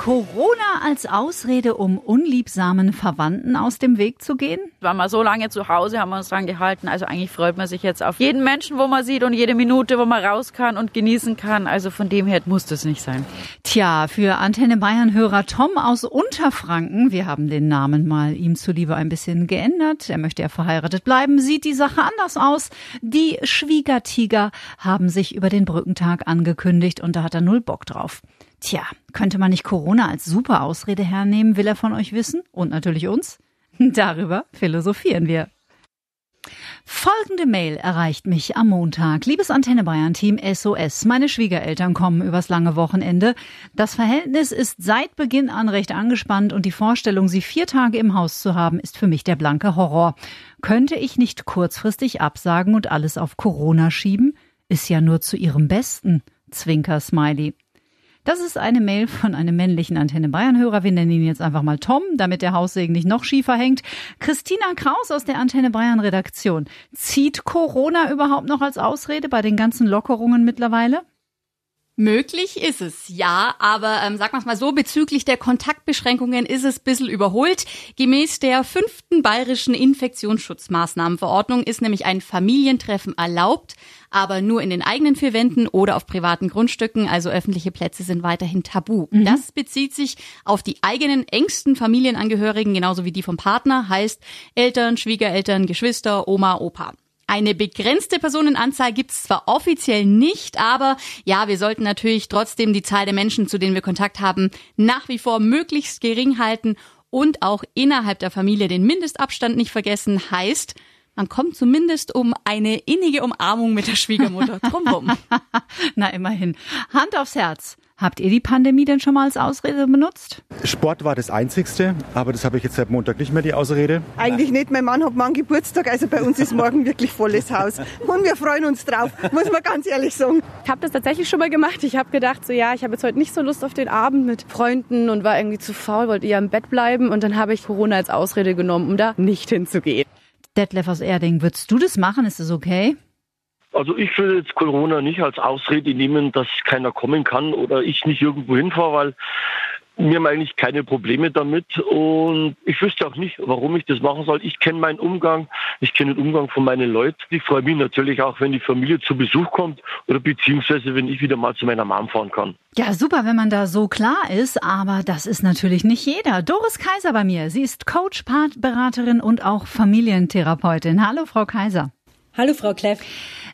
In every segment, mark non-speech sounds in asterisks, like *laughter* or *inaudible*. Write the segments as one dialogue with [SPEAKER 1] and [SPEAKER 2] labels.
[SPEAKER 1] Corona als Ausrede, um unliebsamen Verwandten aus dem Weg zu gehen?
[SPEAKER 2] Waren wir so lange zu Hause, haben wir uns dran gehalten. Also eigentlich freut man sich jetzt auf jeden Menschen, wo man sieht und jede Minute, wo man raus kann und genießen kann. Also von dem her muss das nicht sein.
[SPEAKER 1] Tja, für Antenne Bayern-Hörer Tom aus Unterfranken, wir haben den Namen mal ihm zuliebe ein bisschen geändert. Er möchte ja verheiratet bleiben, sieht die Sache anders aus. Die Schwiegertiger haben sich über den Brückentag angekündigt und da hat er null Bock drauf. Tja, könnte man nicht Corona als super Ausrede hernehmen, will er von euch wissen und natürlich uns? *laughs* Darüber philosophieren wir. Folgende Mail erreicht mich am Montag. Liebes Antenne Bayern Team SOS. Meine Schwiegereltern kommen übers lange Wochenende. Das Verhältnis ist seit Beginn an recht angespannt und die Vorstellung, sie vier Tage im Haus zu haben, ist für mich der blanke Horror. Könnte ich nicht kurzfristig absagen und alles auf Corona schieben? Ist ja nur zu ihrem Besten. Zwinker Smiley. Das ist eine Mail von einem männlichen Antenne Bayern-Hörer. Wir nennen ihn jetzt einfach mal Tom, damit der Haussegen nicht noch schiefer hängt. Christina Kraus aus der Antenne Bayern Redaktion. Zieht Corona überhaupt noch als Ausrede bei den ganzen Lockerungen mittlerweile?
[SPEAKER 3] Möglich ist es, ja, aber ähm, sagen wir es mal so, bezüglich der Kontaktbeschränkungen ist es ein bisschen überholt. Gemäß der fünften bayerischen Infektionsschutzmaßnahmenverordnung ist nämlich ein Familientreffen erlaubt, aber nur in den eigenen vier Wänden oder auf privaten Grundstücken, also öffentliche Plätze sind weiterhin tabu. Mhm. Das bezieht sich auf die eigenen engsten Familienangehörigen, genauso wie die vom Partner, heißt Eltern, Schwiegereltern, Geschwister, Oma, Opa. Eine begrenzte Personenanzahl gibt es zwar offiziell nicht, aber ja, wir sollten natürlich trotzdem die Zahl der Menschen, zu denen wir Kontakt haben, nach wie vor möglichst gering halten und auch innerhalb der Familie den Mindestabstand nicht vergessen. Heißt, man kommt zumindest um eine innige Umarmung mit der Schwiegermutter *laughs* drumherum.
[SPEAKER 1] Na immerhin. Hand aufs Herz. Habt ihr die Pandemie denn schon mal als Ausrede benutzt?
[SPEAKER 4] Sport war das Einzigste, aber das habe ich jetzt seit Montag nicht mehr die Ausrede.
[SPEAKER 5] Eigentlich nicht. Mein Mann hat morgen Geburtstag, also bei uns ist morgen wirklich volles Haus. Und wir freuen uns drauf, muss man ganz ehrlich sagen.
[SPEAKER 6] Ich habe das tatsächlich schon mal gemacht. Ich habe gedacht, so ja, ich habe jetzt heute nicht so Lust auf den Abend mit Freunden und war irgendwie zu faul, wollte eher im Bett bleiben. Und dann habe ich Corona als Ausrede genommen, um da nicht hinzugehen.
[SPEAKER 1] Detlef aus Erding, würdest du das machen? Ist das okay?
[SPEAKER 7] Also ich würde jetzt Corona nicht als Ausrede nehmen, dass keiner kommen kann oder ich nicht irgendwo hinfahre, weil wir haben eigentlich keine Probleme damit und ich wüsste auch nicht, warum ich das machen soll. Ich kenne meinen Umgang, ich kenne den Umgang von meinen Leuten. Ich freue mich natürlich auch, wenn die Familie zu Besuch kommt oder beziehungsweise wenn ich wieder mal zu meiner Mom fahren kann.
[SPEAKER 1] Ja, super, wenn man da so klar ist, aber das ist natürlich nicht jeder. Doris Kaiser bei mir. Sie ist Coach, Partberaterin und auch Familientherapeutin. Hallo, Frau Kaiser.
[SPEAKER 8] Hallo, Frau Kleff.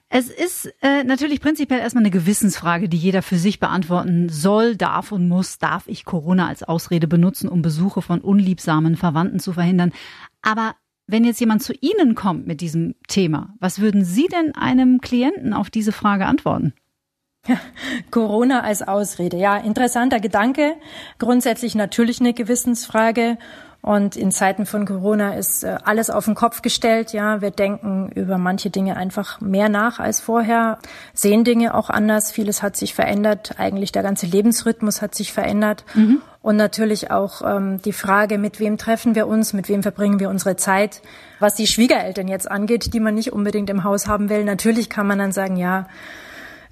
[SPEAKER 1] Es ist äh, natürlich prinzipiell erstmal eine Gewissensfrage, die jeder für sich beantworten soll, darf und muss. Darf ich Corona als Ausrede benutzen, um Besuche von unliebsamen Verwandten zu verhindern? Aber wenn jetzt jemand zu Ihnen kommt mit diesem Thema, was würden Sie denn einem Klienten auf diese Frage antworten?
[SPEAKER 8] Corona als Ausrede. Ja, interessanter Gedanke. Grundsätzlich natürlich eine Gewissensfrage. Und in Zeiten von Corona ist äh, alles auf den Kopf gestellt. Ja, wir denken über manche Dinge einfach mehr nach als vorher, sehen Dinge auch anders. Vieles hat sich verändert. Eigentlich der ganze Lebensrhythmus hat sich verändert. Mhm. Und natürlich auch ähm, die Frage, mit wem treffen wir uns, mit wem verbringen wir unsere Zeit. Was die Schwiegereltern jetzt angeht, die man nicht unbedingt im Haus haben will, natürlich kann man dann sagen, ja,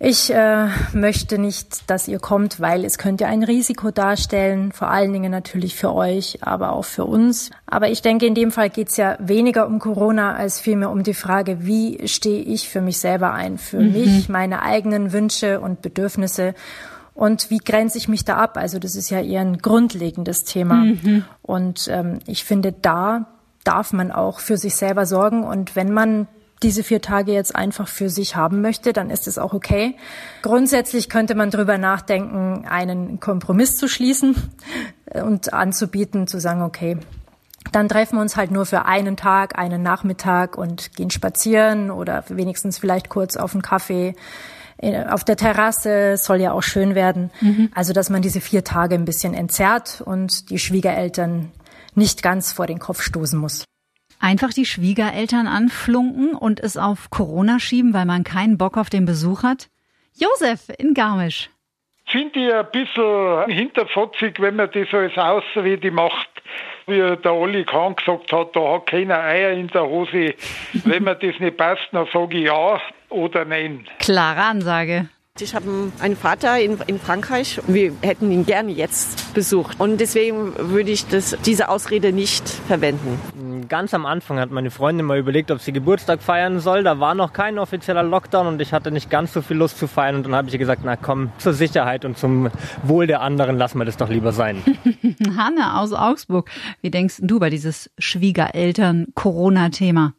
[SPEAKER 8] ich äh, möchte nicht, dass ihr kommt, weil es könnte ein Risiko darstellen, vor allen Dingen natürlich für euch, aber auch für uns. Aber ich denke, in dem Fall geht es ja weniger um Corona als vielmehr um die Frage, wie stehe ich für mich selber ein, für mhm. mich, meine eigenen Wünsche und Bedürfnisse. Und wie grenze ich mich da ab? Also das ist ja eher ein grundlegendes Thema. Mhm. Und ähm, ich finde, da darf man auch für sich selber sorgen. Und wenn man diese vier Tage jetzt einfach für sich haben möchte, dann ist es auch okay. Grundsätzlich könnte man darüber nachdenken, einen Kompromiss zu schließen und anzubieten, zu sagen, okay, dann treffen wir uns halt nur für einen Tag, einen Nachmittag und gehen spazieren oder wenigstens vielleicht kurz auf einen Kaffee äh, auf der Terrasse, soll ja auch schön werden. Mhm. Also, dass man diese vier Tage ein bisschen entzerrt und die Schwiegereltern nicht ganz vor den Kopf stoßen muss.
[SPEAKER 1] Einfach die Schwiegereltern anflunken und es auf Corona schieben, weil man keinen Bock auf den Besuch hat? Josef in Garmisch.
[SPEAKER 9] Finde ich ein bisschen hinterfotzig, wenn man das als Ausrede macht. wie der Olli Kahn gesagt hat, da hat keiner Eier in der Hose. Wenn mir das nicht passt, dann sage ich ja oder nein.
[SPEAKER 1] Klare Ansage.
[SPEAKER 5] Ich habe einen Vater in, in, Frankreich. Wir hätten ihn gerne jetzt besucht. Und deswegen würde ich das, diese Ausrede nicht verwenden.
[SPEAKER 10] Ganz am Anfang hat meine Freundin mal überlegt, ob sie Geburtstag feiern soll. Da war noch kein offizieller Lockdown und ich hatte nicht ganz so viel Lust zu feiern. Und dann habe ich ihr gesagt, na komm, zur Sicherheit und zum Wohl der anderen lassen wir das doch lieber sein. *laughs*
[SPEAKER 1] Hanne aus Augsburg, wie denkst du bei dieses Schwiegereltern-Corona-Thema?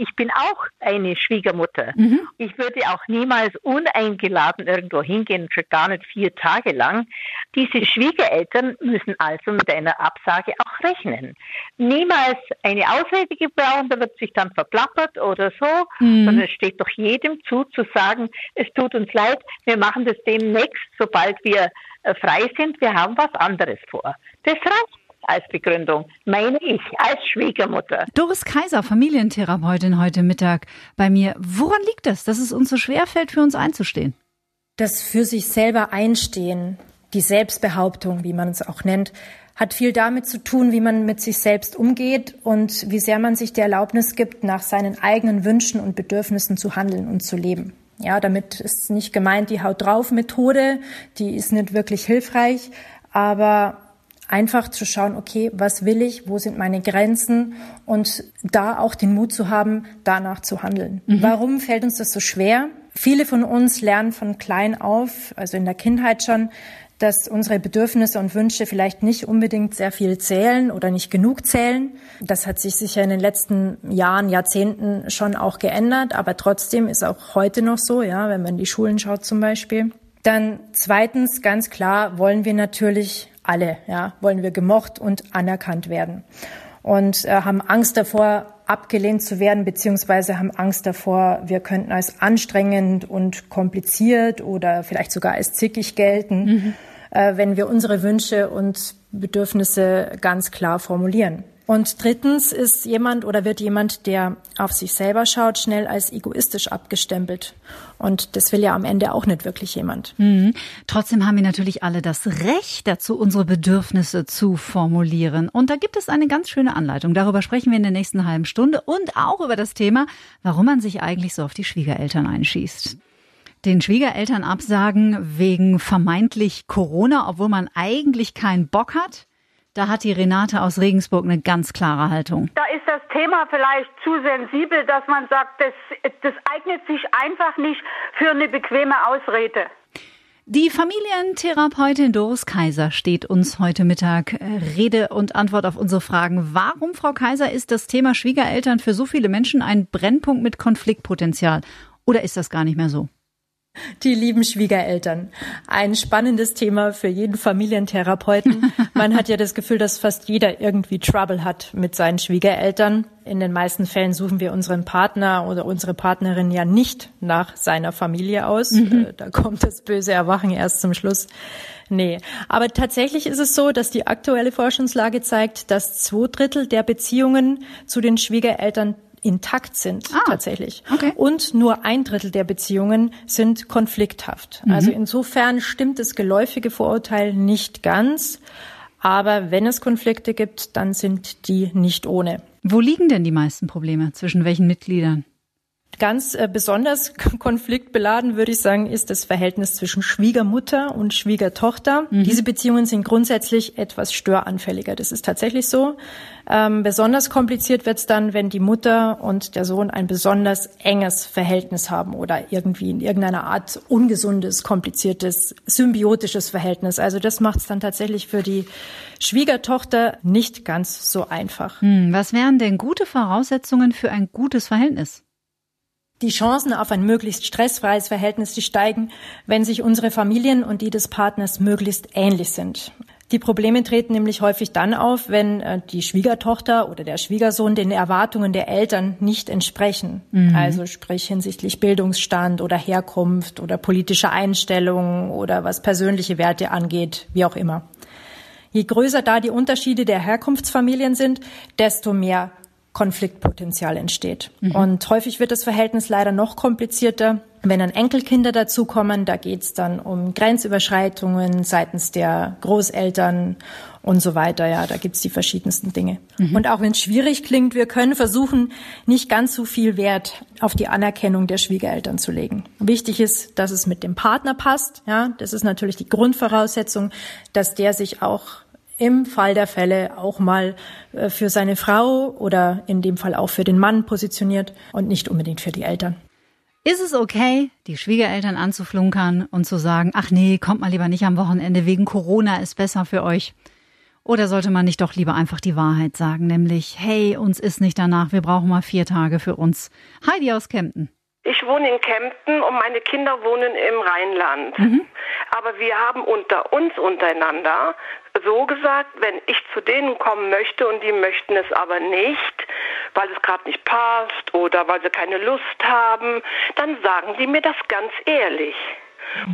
[SPEAKER 11] Ich bin auch eine Schwiegermutter. Mhm. Ich würde auch niemals uneingeladen irgendwo hingehen, schon gar nicht vier Tage lang. Diese Schwiegereltern müssen also mit einer Absage auch rechnen. Niemals eine Ausrede gebrauchen, da wird sich dann verplappert oder so, mhm. sondern es steht doch jedem zu, zu sagen, es tut uns leid, wir machen das demnächst, sobald wir äh, frei sind, wir haben was anderes vor. Das reicht als Begründung, meine ich, als Schwiegermutter.
[SPEAKER 1] Doris Kaiser, Familientherapeutin heute Mittag bei mir. Woran liegt das, dass es uns so schwer fällt, für uns einzustehen?
[SPEAKER 8] Das für sich selber einstehen, die Selbstbehauptung, wie man es auch nennt, hat viel damit zu tun, wie man mit sich selbst umgeht und wie sehr man sich die Erlaubnis gibt, nach seinen eigenen Wünschen und Bedürfnissen zu handeln und zu leben. Ja, damit ist nicht gemeint die Haut drauf Methode, die ist nicht wirklich hilfreich, aber einfach zu schauen, okay, was will ich, wo sind meine Grenzen und da auch den Mut zu haben, danach zu handeln. Mhm. Warum fällt uns das so schwer? Viele von uns lernen von klein auf, also in der Kindheit schon, dass unsere Bedürfnisse und Wünsche vielleicht nicht unbedingt sehr viel zählen oder nicht genug zählen. Das hat sich sicher in den letzten Jahren, Jahrzehnten schon auch geändert, aber trotzdem ist auch heute noch so, ja, wenn man in die Schulen schaut zum Beispiel. Dann zweitens, ganz klar, wollen wir natürlich alle, ja, wollen wir gemocht und anerkannt werden. Und äh, haben Angst davor, abgelehnt zu werden, beziehungsweise haben Angst davor, wir könnten als anstrengend und kompliziert oder vielleicht sogar als zickig gelten, mhm. äh, wenn wir unsere Wünsche und Bedürfnisse ganz klar formulieren. Und drittens ist jemand oder wird jemand, der auf sich selber schaut, schnell als egoistisch abgestempelt. Und das will ja am Ende auch nicht wirklich jemand.
[SPEAKER 1] Mhm. Trotzdem haben wir natürlich alle das Recht dazu, unsere Bedürfnisse zu formulieren. Und da gibt es eine ganz schöne Anleitung. Darüber sprechen wir in der nächsten halben Stunde und auch über das Thema, warum man sich eigentlich so auf die Schwiegereltern einschießt den Schwiegereltern absagen wegen vermeintlich Corona, obwohl man eigentlich keinen Bock hat? Da hat die Renate aus Regensburg eine ganz klare Haltung.
[SPEAKER 12] Da ist das Thema vielleicht zu sensibel, dass man sagt, das, das eignet sich einfach nicht für eine bequeme Ausrede.
[SPEAKER 1] Die Familientherapeutin Doris Kaiser steht uns heute Mittag äh, Rede und Antwort auf unsere Fragen. Warum, Frau Kaiser, ist das Thema Schwiegereltern für so viele Menschen ein Brennpunkt mit Konfliktpotenzial? Oder ist das gar nicht mehr so? *laughs*
[SPEAKER 8] Die lieben Schwiegereltern. Ein spannendes Thema für jeden Familientherapeuten. Man hat ja das Gefühl, dass fast jeder irgendwie Trouble hat mit seinen Schwiegereltern. In den meisten Fällen suchen wir unseren Partner oder unsere Partnerin ja nicht nach seiner Familie aus. Mhm. Äh, da kommt das böse Erwachen erst zum Schluss. Nee, aber tatsächlich ist es so, dass die aktuelle Forschungslage zeigt, dass zwei Drittel der Beziehungen zu den Schwiegereltern intakt sind ah, tatsächlich. Okay. Und nur ein Drittel der Beziehungen sind konflikthaft. Mhm. Also insofern stimmt das geläufige Vorurteil nicht ganz. Aber wenn es Konflikte gibt, dann sind die nicht ohne.
[SPEAKER 1] Wo liegen denn die meisten Probleme? Zwischen welchen Mitgliedern?
[SPEAKER 8] Ganz äh, besonders *laughs* konfliktbeladen, würde ich sagen, ist das Verhältnis zwischen Schwiegermutter und Schwiegertochter. Mhm. Diese Beziehungen sind grundsätzlich etwas störanfälliger. Das ist tatsächlich so. Ähm, besonders kompliziert wird es dann, wenn die Mutter und der Sohn ein besonders enges Verhältnis haben oder irgendwie in irgendeiner Art ungesundes, kompliziertes, symbiotisches Verhältnis. Also das macht es dann tatsächlich für die Schwiegertochter nicht ganz so einfach.
[SPEAKER 1] Hm, was wären denn gute Voraussetzungen für ein gutes Verhältnis?
[SPEAKER 8] Die Chancen auf ein möglichst stressfreies Verhältnis die steigen, wenn sich unsere Familien und die des Partners möglichst ähnlich sind. Die Probleme treten nämlich häufig dann auf, wenn äh, die Schwiegertochter oder der Schwiegersohn den Erwartungen der Eltern nicht entsprechen. Mhm. Also sprich hinsichtlich Bildungsstand oder Herkunft oder politische Einstellungen oder was persönliche Werte angeht, wie auch immer. Je größer da die Unterschiede der Herkunftsfamilien sind, desto mehr Konfliktpotenzial entsteht. Mhm. Und häufig wird das Verhältnis leider noch komplizierter, wenn dann Enkelkinder dazukommen. Da geht's dann um Grenzüberschreitungen seitens der Großeltern und so weiter. Ja, da gibt's die verschiedensten Dinge. Mhm. Und auch wenn es schwierig klingt, wir können versuchen, nicht ganz so viel Wert auf die Anerkennung der Schwiegereltern zu legen. Wichtig ist, dass es mit dem Partner passt. Ja, das ist natürlich die Grundvoraussetzung, dass der sich auch im Fall der Fälle auch mal äh, für seine Frau oder in dem Fall auch für den Mann positioniert und nicht unbedingt für die Eltern.
[SPEAKER 1] Ist es okay, die Schwiegereltern anzuflunkern und zu sagen, ach nee, kommt mal lieber nicht am Wochenende, wegen Corona ist besser für euch? Oder sollte man nicht doch lieber einfach die Wahrheit sagen, nämlich, hey, uns ist nicht danach, wir brauchen mal vier Tage für uns. Heidi aus Kempten.
[SPEAKER 13] Ich wohne in Kempten und meine Kinder wohnen im Rheinland. Mhm. Aber wir haben unter uns untereinander so gesagt, wenn ich zu denen kommen möchte und die möchten es aber nicht, weil es gerade nicht passt oder weil sie keine Lust haben, dann sagen die mir das ganz ehrlich.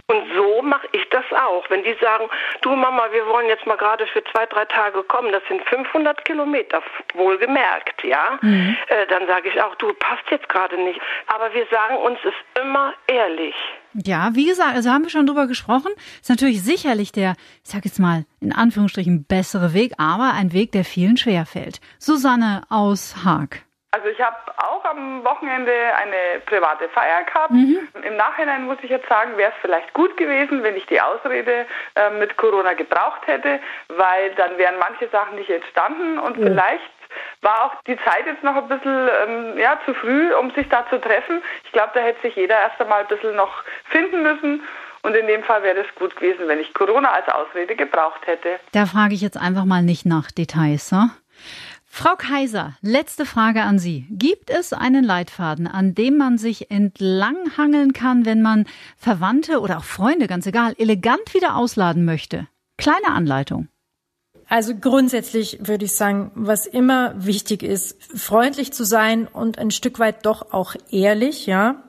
[SPEAKER 13] Und so mache ich das auch. Wenn die sagen, du Mama, wir wollen jetzt mal gerade für zwei, drei Tage kommen, das sind 500 Kilometer, wohlgemerkt, ja, mhm. äh, dann sage ich auch, du passt jetzt gerade nicht. Aber wir sagen uns es immer ehrlich.
[SPEAKER 1] Ja, wie gesagt, also haben wir schon drüber gesprochen. Ist natürlich sicherlich der, ich sag jetzt mal, in Anführungsstrichen bessere Weg, aber ein Weg, der vielen schwerfällt. Susanne aus Haag.
[SPEAKER 14] Also ich habe auch am Wochenende eine private Feier gehabt. Mhm. Im Nachhinein muss ich jetzt sagen, wäre es vielleicht gut gewesen, wenn ich die Ausrede äh, mit Corona gebraucht hätte, weil dann wären manche Sachen nicht entstanden und mhm. vielleicht war auch die Zeit jetzt noch ein bisschen ähm, ja, zu früh, um sich da zu treffen. Ich glaube, da hätte sich jeder erst einmal ein bisschen noch finden müssen. Und in dem Fall wäre es gut gewesen, wenn ich Corona als Ausrede gebraucht hätte.
[SPEAKER 1] Da frage ich jetzt einfach mal nicht nach Details. So? Frau Kaiser, letzte Frage an Sie. Gibt es einen Leitfaden, an dem man sich entlanghangeln kann, wenn man Verwandte oder auch Freunde, ganz egal, elegant wieder ausladen möchte? Kleine Anleitung.
[SPEAKER 8] Also grundsätzlich würde ich sagen, was immer wichtig ist, freundlich zu sein und ein Stück weit doch auch ehrlich, ja.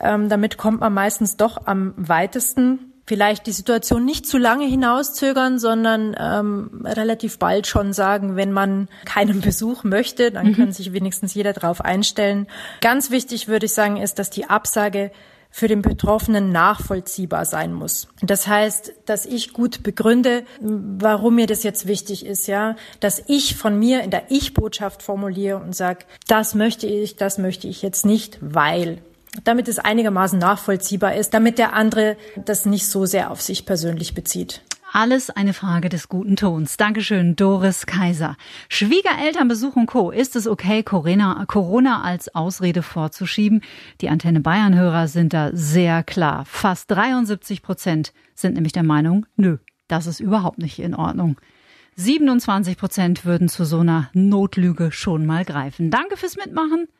[SPEAKER 8] Ähm, damit kommt man meistens doch am weitesten vielleicht die Situation nicht zu lange hinauszögern, sondern ähm, relativ bald schon sagen, wenn man keinen Besuch möchte, dann mhm. kann sich wenigstens jeder darauf einstellen. Ganz wichtig würde ich sagen, ist, dass die Absage für den Betroffenen nachvollziehbar sein muss. Das heißt, dass ich gut begründe, warum mir das jetzt wichtig ist, ja, dass ich von mir in der Ich-Botschaft formuliere und sage, das möchte ich, das möchte ich jetzt nicht, weil damit es einigermaßen nachvollziehbar ist, damit der andere das nicht so sehr auf sich persönlich bezieht.
[SPEAKER 1] Alles eine Frage des guten Tons. Dankeschön, Doris Kaiser. Schwiegerelternbesuch und Co. Ist es okay, Corona, Corona als Ausrede vorzuschieben? Die Antenne Bayern-Hörer sind da sehr klar. Fast 73 Prozent sind nämlich der Meinung, nö, das ist überhaupt nicht in Ordnung. 27 Prozent würden zu so einer Notlüge schon mal greifen. Danke fürs Mitmachen.